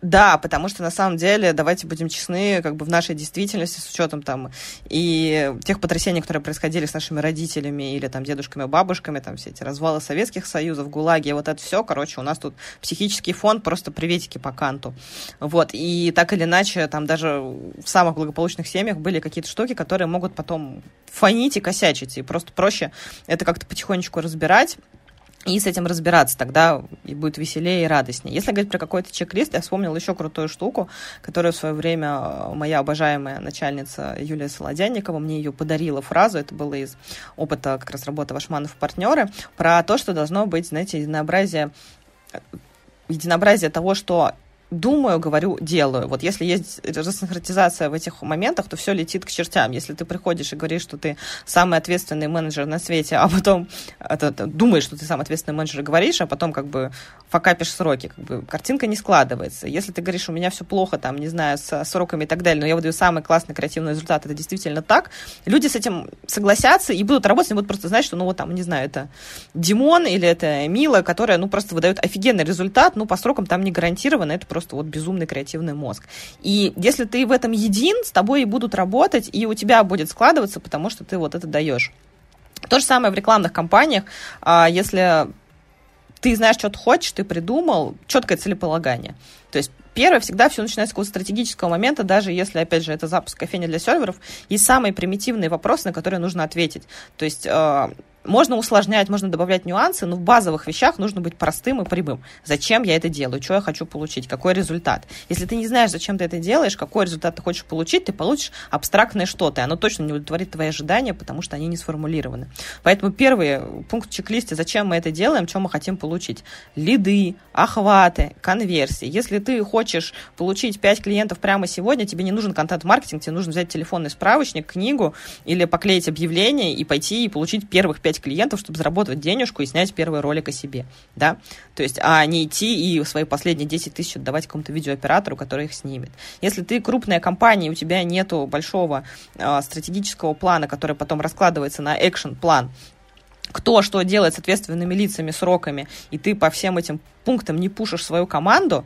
Да, потому что на самом деле, давайте будем честны, как бы в нашей действительности, с учетом там и тех потрясений, которые происходили с нашими родителями или там дедушками, бабушками, там все эти развалы Советских Союзов, ГУЛАГи, вот это все, короче, у нас тут психический фон просто приветики по канту. Вот, и так или иначе, там даже в самых благополучных семьях были какие-то штуки, которые могут потом фонить и косячить, и просто проще это как-то потихонечку разбирать, и с этим разбираться, тогда и будет веселее и радостнее. Если говорить про какой-то чек-лист, я вспомнила еще крутую штуку, которую в свое время э, моя обожаемая начальница Юлия Солодянникова мне ее подарила фразу, это было из опыта как раз работы Вашманов партнеры, про то, что должно быть, знаете, единообразие единообразие того, что думаю, говорю, делаю. Вот если есть рассинхронизация в этих моментах, то все летит к чертям. Если ты приходишь и говоришь, что ты самый ответственный менеджер на свете, а потом это, это, думаешь, что ты самый ответственный менеджер, говоришь, а потом как бы факапишь сроки, как бы картинка не складывается. Если ты говоришь, у меня все плохо, там, не знаю, с сроками и так далее, но я выдаю самый классный креативный результат, это действительно так, люди с этим согласятся и будут работать, и будут просто знать, что, ну, вот там, не знаю, это Димон или это Мила, которая, ну, просто выдает офигенный результат, ну, по срокам там не гарантированно, это просто просто вот безумный креативный мозг. И если ты в этом един, с тобой и будут работать, и у тебя будет складываться, потому что ты вот это даешь. То же самое в рекламных кампаниях. А, если ты знаешь, что ты хочешь, ты придумал, четкое целеполагание. То есть первое, всегда все начинается с какого-то стратегического момента, даже если, опять же, это запуск кофейни для серверов, есть самые примитивные вопросы, на которые нужно ответить. То есть а, можно усложнять, можно добавлять нюансы, но в базовых вещах нужно быть простым и прямым. Зачем я это делаю? Что я хочу получить? Какой результат? Если ты не знаешь, зачем ты это делаешь, какой результат ты хочешь получить, ты получишь абстрактное что-то, и оно точно не удовлетворит твои ожидания, потому что они не сформулированы. Поэтому первый пункт в чек-листе, зачем мы это делаем, что мы хотим получить. Лиды, охваты, конверсии. Если ты хочешь получить 5 клиентов прямо сегодня, тебе не нужен контент-маркетинг, тебе нужно взять телефонный справочник, книгу или поклеить объявление и пойти и получить первых 5 5 клиентов, чтобы заработать денежку и снять первый ролик о себе, да, то есть, а не идти и свои последние 10 тысяч отдавать какому-то видеооператору, который их снимет. Если ты крупная компания, у тебя нету большого э, стратегического плана, который потом раскладывается на экшен-план, кто что делает с ответственными лицами, сроками, и ты по всем этим пунктам не пушишь свою команду,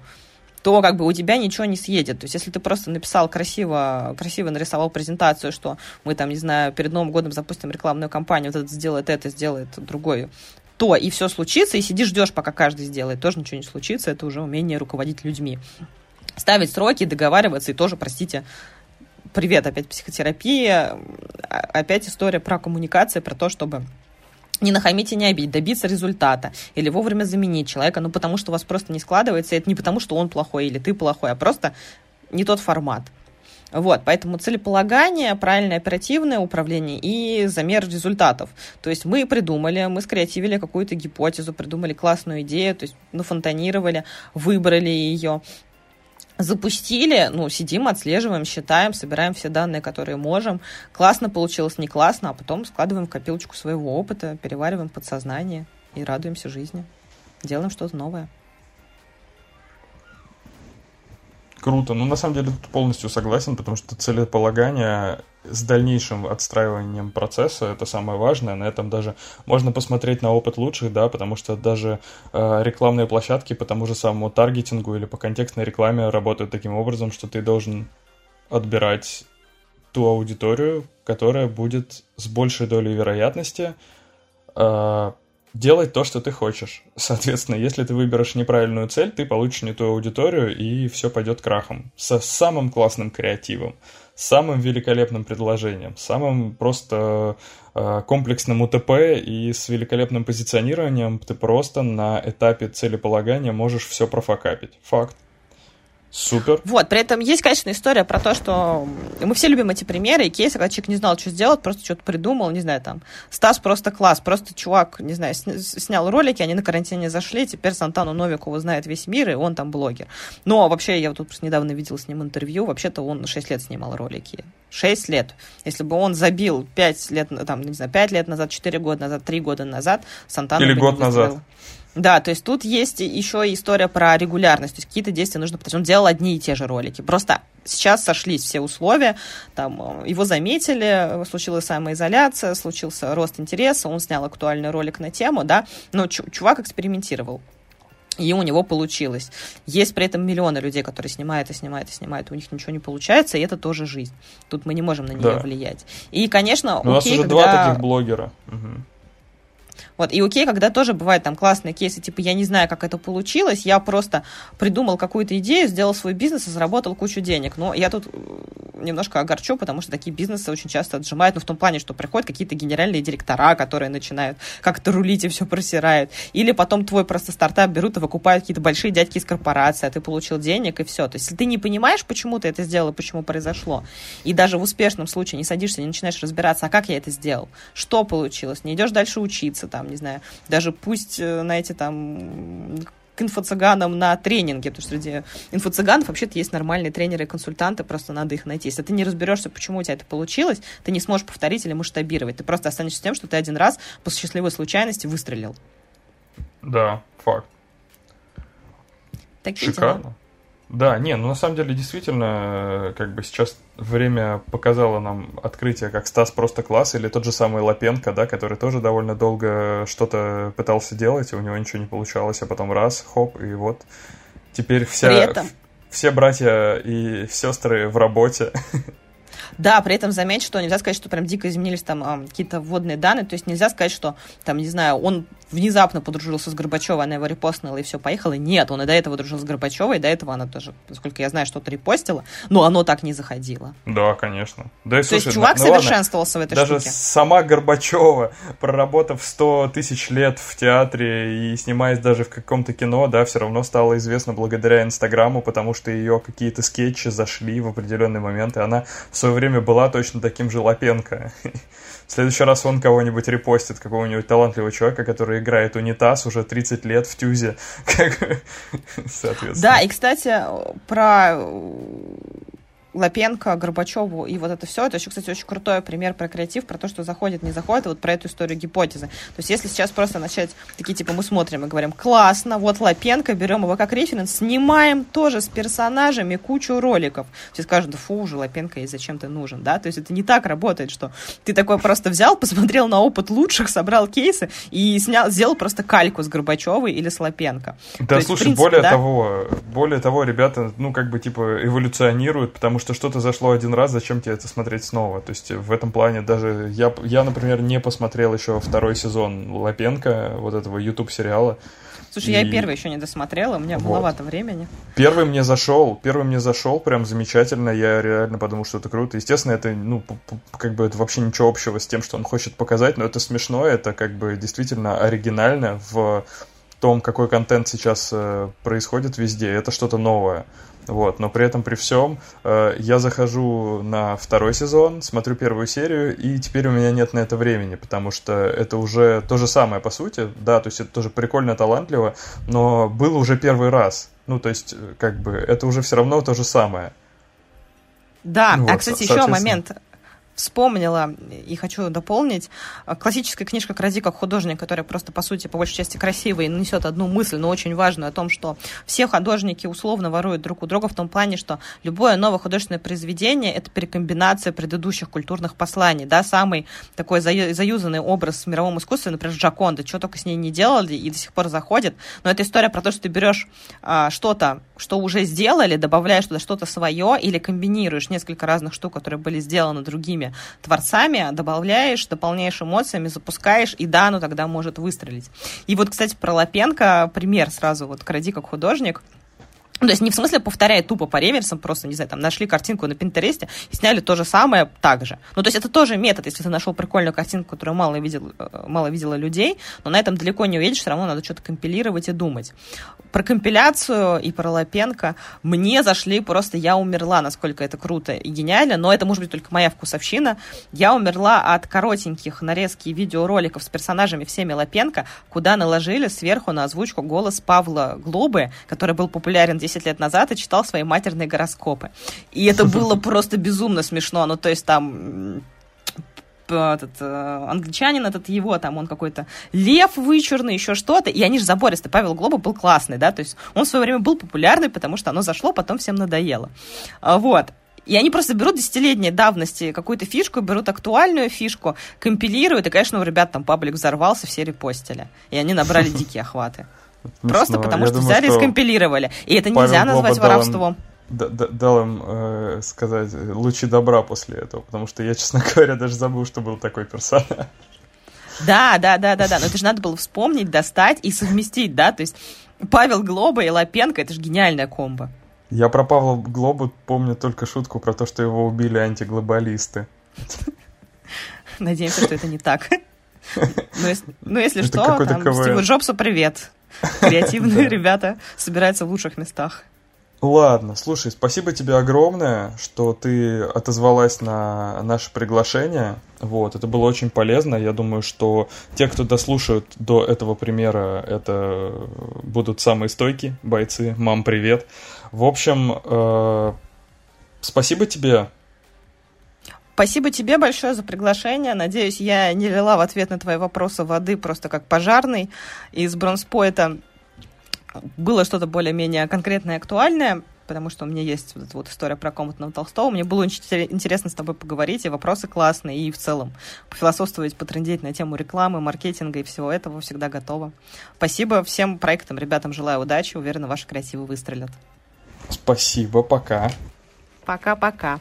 то как бы у тебя ничего не съедет. То есть, если ты просто написал красиво, красиво нарисовал презентацию, что мы там, не знаю, перед Новым годом запустим рекламную кампанию, вот это сделает это, сделает другой, то и все случится, и сидишь, ждешь, пока каждый сделает, тоже ничего не случится, это уже умение руководить людьми. Ставить сроки, договариваться, и тоже, простите, привет, опять психотерапия, а, опять история про коммуникацию, про то, чтобы не нахамить и не обидеть, добиться результата или вовремя заменить человека, ну потому что у вас просто не складывается, и это не потому, что он плохой или ты плохой, а просто не тот формат. Вот, поэтому целеполагание, правильное оперативное управление и замер результатов. То есть мы придумали, мы скреативили какую-то гипотезу, придумали классную идею, то есть нафонтанировали, выбрали ее, запустили, ну, сидим, отслеживаем, считаем, собираем все данные, которые можем. Классно получилось, не классно, а потом складываем в копилочку своего опыта, перевариваем подсознание и радуемся жизни. Делаем что-то новое. Круто. Ну, на самом деле, тут полностью согласен, потому что целеполагание с дальнейшим отстраиванием процесса это самое важное. На этом даже можно посмотреть на опыт лучших, да, потому что даже э, рекламные площадки по тому же самому таргетингу или по контекстной рекламе работают таким образом, что ты должен отбирать ту аудиторию, которая будет с большей долей вероятности э, делать то, что ты хочешь. Соответственно, если ты выберешь неправильную цель, ты получишь не ту аудиторию, и все пойдет крахом. Со самым классным креативом, самым великолепным предложением, самым просто э, комплексным УТП и с великолепным позиционированием ты просто на этапе целеполагания можешь все профокапить. Факт. Супер. Вот, при этом есть, конечно, история про то, что мы все любим эти примеры и кейсы, когда человек не знал, что сделать, просто что-то придумал, не знаю, там, Стас просто класс, просто чувак, не знаю, снял ролики, они на карантине зашли, теперь Сантану Новикову знает весь мир, и он там блогер. Но вообще, я вот тут недавно видел с ним интервью, вообще-то он 6 лет снимал ролики. 6 лет. Если бы он забил 5 лет, там, не знаю, 5 лет назад, 4 года назад, 3 года назад, Сантану Или год назад. Да, то есть тут есть еще история про регулярность, то есть какие-то действия нужно потому Он делал одни и те же ролики. Просто сейчас сошлись все условия, там э, его заметили, случилась самоизоляция, случился рост интереса, он снял актуальный ролик на тему, да, но чувак экспериментировал. И у него получилось. Есть при этом миллионы людей, которые снимают и снимают и снимают, и у них ничего не получается, и это тоже жизнь. Тут мы не можем на нее да. влиять. И, конечно, Но окей, у нас уже когда... два таких блогера. Угу. Вот, и окей, когда тоже бывают там классные кейсы, типа, я не знаю, как это получилось, я просто придумал какую-то идею, сделал свой бизнес и заработал кучу денег. Но я тут э, немножко огорчу, потому что такие бизнесы очень часто отжимают, ну, в том плане, что приходят какие-то генеральные директора, которые начинают как-то рулить и все просирают. Или потом твой просто стартап берут и выкупают какие-то большие дядьки из корпорации, а ты получил денег и все. То есть, если ты не понимаешь, почему ты это сделал и почему произошло, и даже в успешном случае не садишься, не начинаешь разбираться, а как я это сделал, что получилось, не идешь дальше учиться, там, не знаю, даже пусть э, на эти там к инфо-цыганам на тренинге, потому что среди инфо-цыганов вообще-то есть нормальные тренеры и консультанты, просто надо их найти. Если ты не разберешься, почему у тебя это получилось, ты не сможешь повторить или масштабировать. Ты просто останешься тем, что ты один раз по счастливой случайности выстрелил. Да, факт. Такие Шикарно. Дела. Да, не, ну на самом деле действительно, э, как бы сейчас время показало нам открытие, как Стас просто класс, или тот же самый Лапенко, да, который тоже довольно долго что-то пытался делать, и у него ничего не получалось, а потом раз, хоп, и вот теперь вся, При этом... все братья и сестры в работе. Да, при этом заметь, что нельзя сказать, что прям дико изменились там какие-то вводные данные, то есть нельзя сказать, что там, не знаю, он внезапно подружился с Горбачевой, она его репостнула и все, поехала. Нет, он и до этого дружил с Горбачевой, и до этого она тоже, поскольку я знаю, что-то репостила, но оно так не заходило. Да, конечно. Да, и, слушай, То есть чувак ну, совершенствовался ладно, в этой даже штуке. сама Горбачева, проработав 100 тысяч лет в театре и снимаясь даже в каком-то кино, да, все равно стала известна благодаря Инстаграму, потому что ее какие-то скетчи зашли в определенный момент, и она в свое время была точно таким же Лапенко. В следующий раз он кого-нибудь репостит, какого-нибудь талантливого человека, который играет унитаз уже 30 лет в тюзе. Соответственно. Да, и, кстати, про Лапенко, Горбачеву и вот это все. Это еще, кстати, очень крутой пример про креатив, про то, что заходит, не заходит, и вот про эту историю гипотезы. То есть если сейчас просто начать, такие типа мы смотрим и говорим, классно, вот Лапенко, берем его как референс, снимаем тоже с персонажами кучу роликов. Все скажут, да фу, уже Лапенко, и зачем ты нужен, да? То есть это не так работает, что ты такой просто взял, посмотрел на опыт лучших, собрал кейсы и снял, сделал просто кальку с Горбачевой или с Лапенко. Да, есть, слушай, принципе, более да? того, более того, ребята, ну, как бы, типа, эволюционируют, потому что что-то зашло один раз, зачем тебе это смотреть снова? То есть в этом плане даже я, я например, не посмотрел еще второй сезон Лапенко, вот этого YouTube сериала. Слушай, и... я первый еще не досмотрела, у меня вот. маловато времени. Первый мне зашел, первый мне зашел прям замечательно, я реально подумал, что это круто. Естественно, это, ну, как бы это вообще ничего общего с тем, что он хочет показать, но это смешно, это как бы действительно оригинально в том, какой контент сейчас э, происходит везде, это что-то новое. Вот, но при этом при всем э, я захожу на второй сезон, смотрю первую серию, и теперь у меня нет на это времени, потому что это уже то же самое по сути, да, то есть это тоже прикольно, талантливо, но было уже первый раз. Ну, то есть, э, как бы, это уже все равно то же самое. Да, а, вот, кстати, еще момент вспомнила и хочу дополнить. Классическая книжка «Кради как художник», которая просто, по сути, по большей части красивая и несет одну мысль, но очень важную, о том, что все художники условно воруют друг у друга в том плане, что любое новое художественное произведение – это перекомбинация предыдущих культурных посланий. Да? Самый такой заюзанный образ в мировом искусстве, например, Джаконда, что только с ней не делали и до сих пор заходит. Но это история про то, что ты берешь а, что-то, что уже сделали, добавляешь туда что-то свое или комбинируешь несколько разных штук, которые были сделаны другими другими творцами, добавляешь, дополняешь эмоциями, запускаешь, и да, оно тогда может выстрелить. И вот, кстати, про Лапенко пример сразу, вот «Кради как художник», Ну, то есть не в смысле повторяя тупо по реверсам, просто, не знаю, там нашли картинку на Пинтересте и сняли то же самое так же. Ну, то есть это тоже метод, если ты нашел прикольную картинку, которую мало, видел, э, мало видела людей, но на этом далеко не увидишь, все равно надо что-то компилировать и думать. Про компиляцию и про Лапенко мне зашли просто «Я умерла», насколько это круто и гениально, но это может быть только моя вкусовщина. Я умерла от коротеньких нарезки видеороликов с персонажами всеми Лапенко, куда наложили сверху на озвучку голос Павла Глобы, который был популярен 10 10 лет назад и читал свои матерные гороскопы. И это было просто безумно смешно. Ну, то есть там этот э, англичанин этот его, там он какой-то лев вычурный, еще что-то, и они же забористы. Павел Глоба был классный, да, то есть он в свое время был популярный, потому что оно зашло, потом всем надоело. А, вот. И они просто берут десятилетней давности какую-то фишку, берут актуальную фишку, компилируют, и, конечно, у ребят там паблик взорвался, все репостили. И они набрали дикие охваты. Просто потому что взяли и скомпилировали. И это нельзя назвать воровством. Дал им э, сказать лучи добра после этого, потому что я, честно говоря, даже забыл, что был такой персонаж. Да, да, да, да, да. Но это же надо было вспомнить, достать и совместить, да. То есть Павел Глоба и Лапенко это же гениальная комбо. Я про Павла Глобу помню только шутку про то, что его убили антиглобалисты. Надеемся, что это не так. Ну, если, ну, если что, там, Стиву Джобсу привет. Креативные ребята собираются в лучших местах. Ладно, слушай, спасибо тебе огромное, что ты отозвалась на наше приглашение. Вот, это было очень полезно. Я думаю, что те, кто дослушают до этого примера, это будут самые стойкие бойцы. Мам, привет. В общем, э, спасибо тебе Спасибо тебе большое за приглашение. Надеюсь, я не лила в ответ на твои вопросы воды просто как пожарный. Из бронспоэта было что-то более-менее конкретное и актуальное, потому что у меня есть вот эта вот история про комнатного Толстого. Мне было очень интересно с тобой поговорить, и вопросы классные, и в целом пофилософствовать, потрендеть на тему рекламы, маркетинга и всего этого всегда готова. Спасибо всем проектам, ребятам желаю удачи, уверена, ваши креативы выстрелят. Спасибо, пока. Пока-пока.